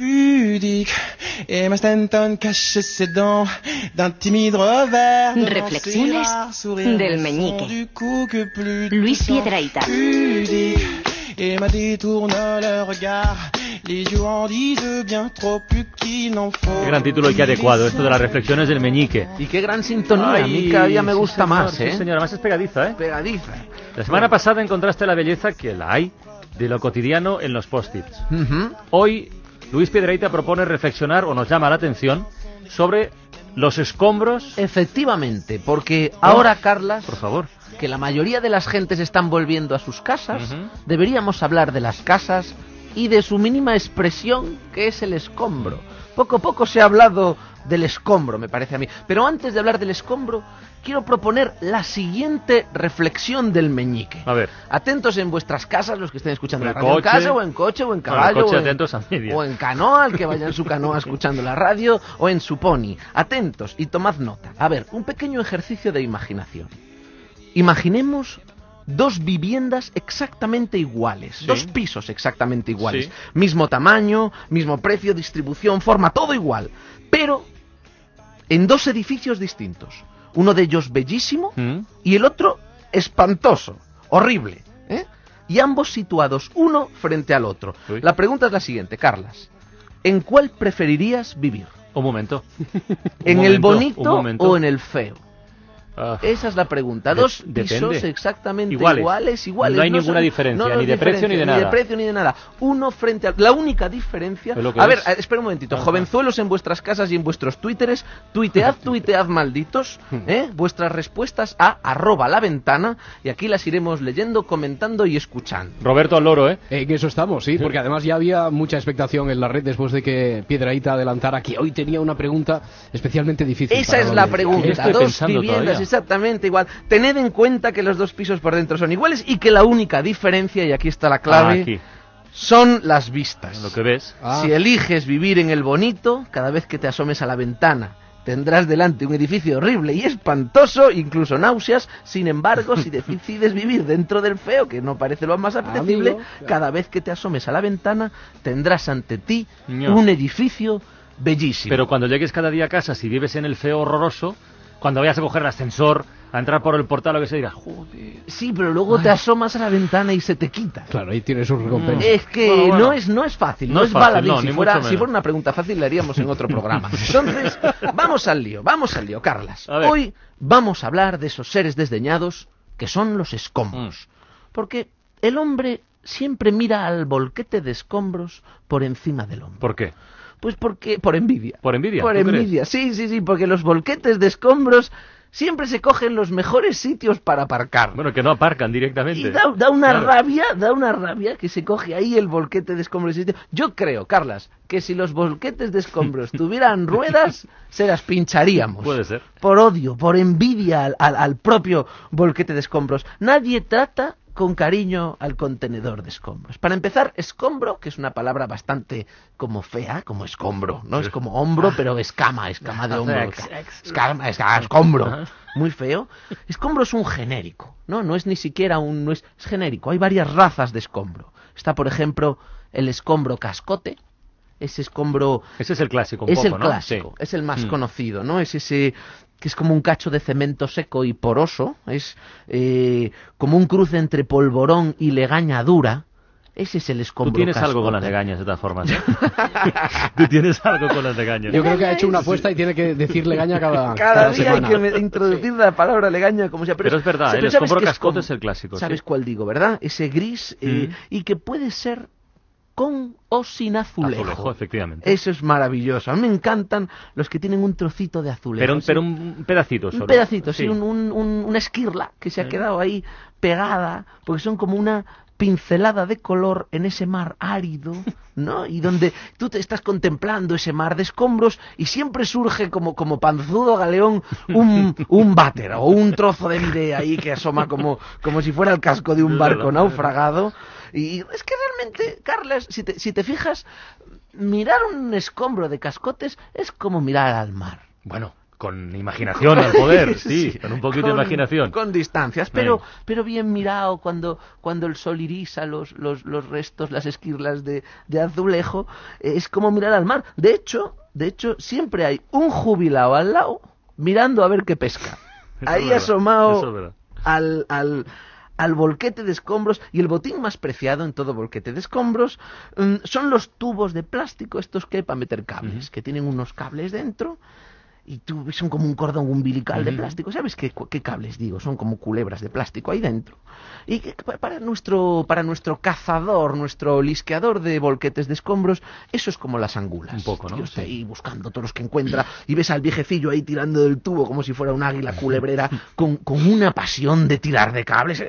pudique et ma Stanton cache ses dents d'un timide revers de Reflexiones del meñique. du coup que plus Luis pudique et ma détourne le regard Qué gran título y qué adecuado, esto de las reflexiones del meñique. Y qué gran sintonía, a mí Ay, cada día me sí, gusta señor, más, sí, ¿eh? señor, además es pegadiza, ¿eh? Pegadiza. La semana pasada encontraste la belleza que la hay de lo cotidiano en los post-its. Ujú. Hoy, Luis Piedrahita propone reflexionar, o nos llama la atención, sobre los escombros... Efectivamente, porque ahora, Carlas, Por favor. que la mayoría de las gentes están volviendo a sus casas, deberíamos hablar de las casas y de su mínima expresión, que es el escombro. Poco a poco se ha hablado del escombro, me parece a mí. Pero antes de hablar del escombro, quiero proponer la siguiente reflexión del meñique. A ver. Atentos en vuestras casas, los que estén escuchando En la radio en casa, o en coche, o en caballo, coche o, en, o en canoa, el que vaya en su canoa escuchando la radio, o en su pony. Atentos y tomad nota. A ver, un pequeño ejercicio de imaginación. Imaginemos dos viviendas exactamente iguales, Sí. dos pisos exactamente iguales, Sí. mismo tamaño, mismo precio, distribución, forma, todo igual, pero en dos edificios distintos. Uno de ellos bellísimo ¿Mm? y el otro espantoso, horrible. ¿eh? Y ambos situados uno frente al otro. Uy. La pregunta es la siguiente, Carlas. ¿En cuál preferirías vivir? Un momento. ¿En Un el momento, bonito o en el feo? Ah, Esa es la pregunta. De- Dos depende. pisos exactamente Iguales. iguales, iguales. No hay son- ninguna diferencia, no, no ni de precio ni de nada. Ni de precio ni de nada. Uno frente a... La única diferencia... A ver, es. espera un momentito. Ajá. Jovenzuelos en vuestras casas y en vuestros twitteres, tuitead, tuitead malditos, ¿eh? vuestras respuestas a arroba la ventana y aquí las iremos leyendo, comentando y escuchando. Roberto al loro, ¿eh? En eso estamos, sí, porque además ya había mucha expectación en la red después de que Piedraíta adelantara que hoy tenía una pregunta especialmente difícil. Esa es la pregunta. Dos viviendas todavía. Exactamente igual. Tened en cuenta que los dos pisos por dentro son iguales y que la única diferencia, y aquí está la clave, Ah, aquí, son las vistas. lo que ves. Ah. Si eliges vivir en el bonito, cada vez que te asomes a la ventana tendrás delante un edificio horrible y espantoso, incluso náuseas. Sin embargo, si decides vivir dentro del feo, que no parece lo más apetecible, Amigo. cada vez que te asomes a la ventana tendrás ante ti un edificio bellísimo. Pero cuando llegues cada día a casa, si vives en el feo horroroso, cuando vayas a coger el ascensor, a entrar por el portal o que se digas, joder. Sí, pero luego te asomas a la ventana y se te quita. Claro, ahí tiene sus recompensas. Es que Bueno, bueno. no es no es fácil, no, No es fácil, no, si, ni fuera, si fuera una pregunta fácil la haríamos en otro programa. Entonces, vamos al lío, vamos al lío, Carlas. Hoy vamos a hablar de esos seres desdeñados que son los escombros. Mm. Porque el hombre siempre mira al volquete de escombros por encima del hombro. ¿Por qué? Pues porque por envidia. ¿Por envidia? Por envidia, sí, sí, sí, porque los volquetes de escombros siempre se cogen los mejores sitios para aparcar. Bueno, que no aparcan directamente. Y da, da una Claro. rabia, da una rabia que se coge ahí el volquete de escombros. Yo creo, Carlas, que si los volquetes de escombros tuvieran ruedas, se las pincharíamos. Puede ser. Por odio, por envidia al, al- al propio volquete de escombros. Nadie trata con cariño al contenedor de escombros. Para empezar, escombro, que es una palabra bastante como fea, como escombro, ¿no? Es como hombro, pero escama, escama de hombro. Escama, escama, escombro. Muy feo. Escombro es un genérico, ¿no? No es ni siquiera un... No es, es genérico. Hay varias razas de escombro. Está, por ejemplo, el escombro cascote. Ese escombro Ese es el clásico, un es poco, el ¿no? clásico, Sí. es el más Mm. conocido, ¿no? Es ese que es como un cacho de cemento seco y poroso, es eh, como un cruce entre polvorón y legaña dura. Ese es el Tú escombro tienes algo con las legañas, de todas formas. ¿eh? Tú tienes algo con las legañas. Yo creo que ha hecho una apuesta y tiene que decir legaña cada, Cada día hay que introducir la palabra legaña como sea. Pero es verdad, el ¿sabes escombro cascote es el clásico, ¿Sabes sí. cuál digo, verdad? Ese gris eh, Mm. y que puede ser con o sin azulejo. Azulejo, efectivamente. Eso es maravilloso. A mí me encantan los que tienen un trocito de azulejo. Pero, Sí. pero un pedacito solo. Un pedacito, sí, un- un- un- una esquirla que se ha quedado ahí pegada, porque son como una pincelada de color en ese mar árido, ¿no? Y donde tú te estás contemplando ese mar de escombros y siempre surge como, como panzudo galeón un, un váter o un trozo de videa ahí que asoma como, como si fuera el casco de un barco naufragado. Y es que realmente, Carlas, si te, si te fijas, mirar un escombro de cascotes es como mirar al mar. Bueno, con imaginación al poder, sí, Sí, con un poquito de imaginación. Con distancias, pero, pero bien mirado cuando, cuando el sol irisa los, los, los restos, las esquirlas de, de azulejo, es como mirar al mar. De hecho, de hecho, siempre hay un jubilado al lado mirando a ver qué pesca. Eso Ahí verdad, asomado al, al, al volquete de escombros y el botín más preciado en todo volquete de escombros mm, son los tubos de plástico estos que hay para meter cables, que tienen unos cables dentro y tú son como un cordón umbilical de plástico. ¿Sabes qué, cables digo? Son como culebras de plástico ahí dentro. Y que pa- para nuestro, para nuestro cazador, nuestro lisqueador de volquetes de escombros, eso es como las angulas. Un poco, ¿no? Tío, está Sí. ahí buscando todos los que encuentra y ves al viejecillo ahí tirando del tubo como si fuera un águila culebrera con, con una pasión de tirar de cables.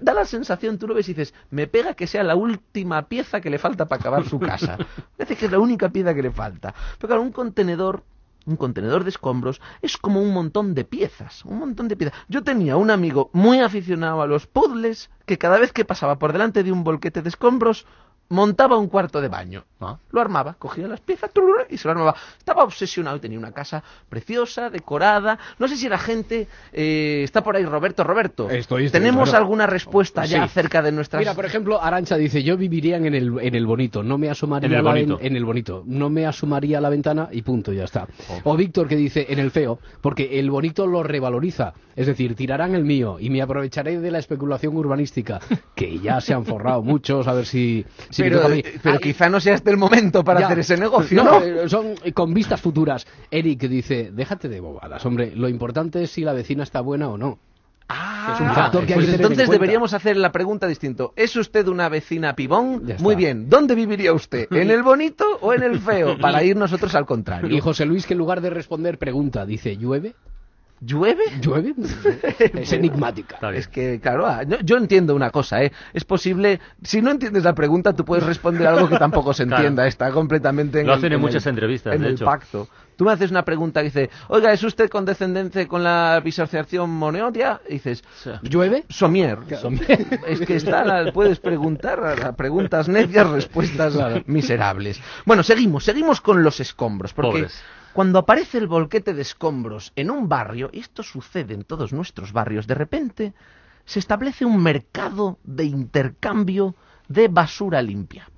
Da la sensación, tú lo ves y dices, me pega que sea la última pieza que le falta para acabar su casa. Parece que es la única pieza que le falta. Pero claro, un contenedor un contenedor de escombros es como un montón de piezas, un montón de piezas. Yo tenía un amigo muy aficionado a los puzzles que cada vez que pasaba por delante de un volquete de escombros montaba un cuarto de baño. Ah. Lo armaba, cogía las piezas y se lo armaba. Estaba obsesionado y tenía una casa preciosa, decorada. No sé si la gente eh, está por ahí, Roberto. Roberto, Estoy, estoy, ¿tenemos claro. alguna respuesta ya Sí. acerca de nuestras... Mira, por ejemplo, Arancha dice, yo viviría en el, en el bonito, no me asomaría En el bonito. ven- en el bonito, no me asomaría a la ventana y punto, ya está. O Víctor que dice, en el feo, porque el bonito lo revaloriza, es decir, tirarán el mío y me aprovecharé de la especulación urbanística, que ya se han forrado muchos, a ver si, pero, eh, pero Ah, quizá no sea este el momento para ya. hacer ese negocio, ¿no? eh, Son con vistas futuras. Eric dice, déjate de bobadas, hombre, lo importante es si la vecina está buena o no. Ah, Es un factor que hay pues que en entonces cuenta. deberíamos hacer la pregunta distinto. ¿Es usted una vecina pibón? Muy bien. ¿Dónde viviría usted? ¿En el bonito o en el feo? Para ir nosotros al contrario. Y José Luis que en lugar de responder pregunta, dice, ¿llueve? ¿Llueve? ¿Llueve? es enigmática. Es que, claro, ah, yo, entiendo una cosa, ¿eh? Es posible, si no entiendes la pregunta, tú puedes responder algo que tampoco se Claro. entienda. Está completamente en Lo el- hacen en el- muchas entrevistas, en de el hecho. pacto. Tú me haces una pregunta que dice, oiga, ¿es usted condescendente con la disociación moneotia? Y dices, ¿Llueve? Somier. Es que está, la- puedes preguntar a, a preguntas necias, respuestas Claro. miserables. Bueno, seguimos, seguimos con los escombros, porque Pobres. Cuando aparece el volquete de escombros en un barrio, y esto sucede en todos nuestros barrios, de repente se establece un mercado de intercambio de basura limpia.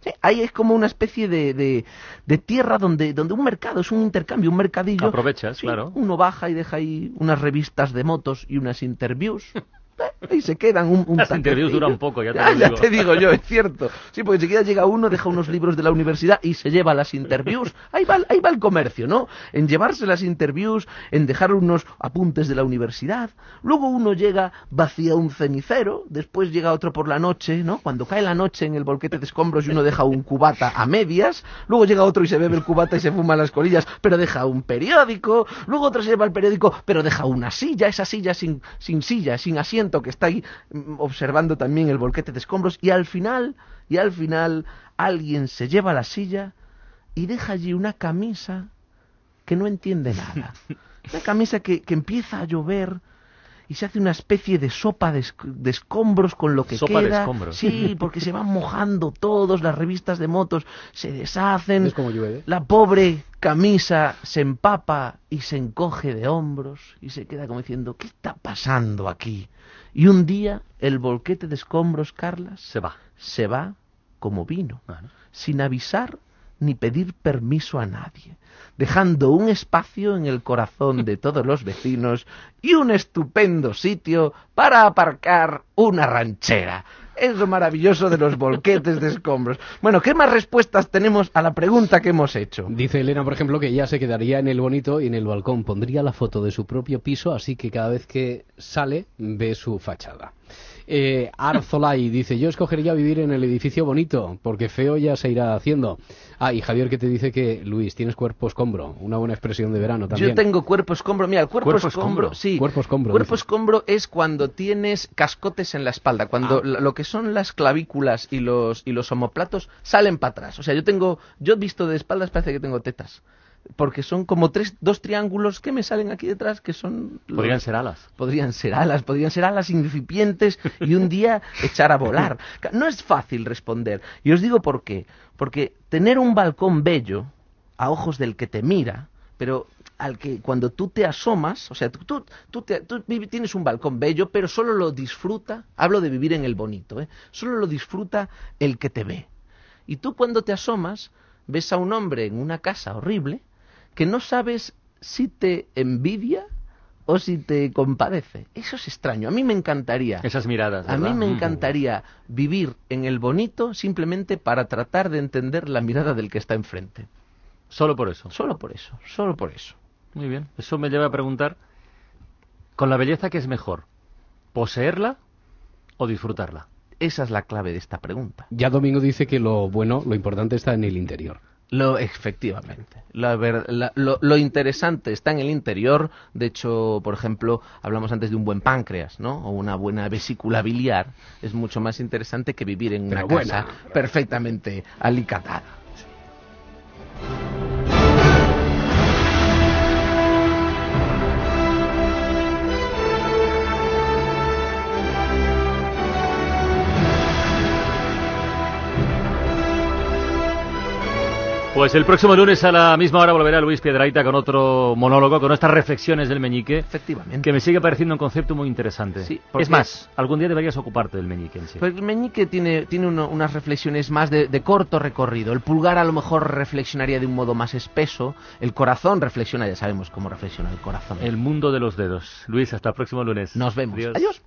Sí, ahí es como una especie de, de- de tierra donde, donde un mercado, es un intercambio, un mercadillo. Aprovechas, Sí, claro. Uno baja y deja ahí unas revistas de motos y unas interviews. Y se quedan un, un Las interviews duran poco, ya te Ah, lo ya digo. te digo yo, es cierto. Sí, porque enseguida llega uno, deja unos libros de la universidad y se lleva las interviews. Ahí va, ahí va el comercio, ¿no? En llevarse las interviews, en dejar unos apuntes de la universidad. Luego uno llega, vacía un cenicero, después llega otro por la noche, ¿no? Cuando cae la noche en el volquete de escombros y uno deja un cubata a medias, luego llega otro y se bebe el cubata y se fuma las colillas, pero deja un periódico, luego otro se lleva el periódico, pero deja una silla, esa silla sin, sin silla, sin asiento, que está ahí mm, observando también el volquete de escombros, y al final, y al final, alguien se lleva la silla y deja allí una camisa que no entiende nada. Una camisa que, que empieza a llover y se hace una especie de sopa de, esc- de escombros con lo que Sopa de queda. escombros. Sí, porque se van mojando todos, las revistas de motos se deshacen. Es como llueve. La pobre camisa se empapa y se encoge de hombros y se queda como diciendo, ¿qué está pasando aquí? Y un día el volquete de escombros, Carlas, Se va. se va como vino, sin avisar ni pedir permiso a nadie, dejando un espacio en el corazón de todos los vecinos y un estupendo sitio para aparcar una ranchera. Es lo maravilloso de los volquetes de escombros. Bueno, ¿qué más respuestas tenemos a la pregunta que hemos hecho? Dice Elena, por ejemplo, que ella se quedaría en el bonito y en el balcón pondría la foto de su propio piso, así que cada vez que sale ve su fachada. Eh, Arzolay dice, yo escogería vivir en el edificio bonito, porque feo ya se irá haciendo. Ah, y Javier que te dice que, Luis, tienes cuerpo escombro, una buena expresión de verano también. Yo tengo cuerpo escombro. Mira, el cuerpo, Cuerpo escombro, escombro. sí. Cuerpo escombro, Cuerpo dice. escombro es cuando tienes cascotes en la espalda, cuando Ah. lo que son las clavículas y los y los omoplatos salen para atrás. O sea, yo tengo, yo he visto de espaldas parece que tengo tetas, porque son como tres, dos triángulos que me salen aquí detrás que son los- Podrían ser alas. podrían ser alas, podrían ser alas incipientes y un día echar a volar. No es fácil responder. Y os digo por qué. Porque tener un balcón bello a ojos del que te mira pero al que cuando tú te asomas, o sea, tú, tú, tú te- tú tienes un balcón bello, pero solo lo disfruta, hablo de vivir en el bonito, ¿eh? solo lo disfruta el que te ve. Y tú cuando te asomas, ves a un hombre en una casa horrible que no sabes si te envidia o si te compadece. Eso es extraño. A mí me encantaría. Esas miradas. A mí ¿verdad? me Mm. encantaría vivir en el bonito simplemente para tratar de entender la mirada del que está enfrente. Solo por eso. Solo por eso, solo por eso. Muy bien. Eso me lleva a preguntar, ¿con la belleza qué es mejor? ¿Poseerla o disfrutarla? Esa es la clave de esta pregunta. Ya Domingo dice que lo bueno, lo importante está en el interior. Lo, efectivamente. La ver- la- lo, lo interesante está en el interior. De hecho, por ejemplo, hablamos antes de un buen páncreas, ¿no? O una buena vesícula biliar. Es mucho más interesante que vivir en una buena. casa perfectamente alicatada. Pues el próximo lunes a la misma hora volverá Luis Piedraita con otro monólogo, con estas reflexiones del meñique, Efectivamente. que me sigue pareciendo un concepto muy interesante. Sí, es más, algún día deberías ocuparte del meñique en sí. Pues el meñique tiene, tiene uno- unas reflexiones más de, de corto recorrido. El pulgar a lo mejor reflexionaría de un modo más espeso. El corazón reflexiona, ya sabemos cómo reflexiona el corazón. El mundo de los dedos. Luis, hasta el próximo lunes. Nos vemos. Adiós. Adiós.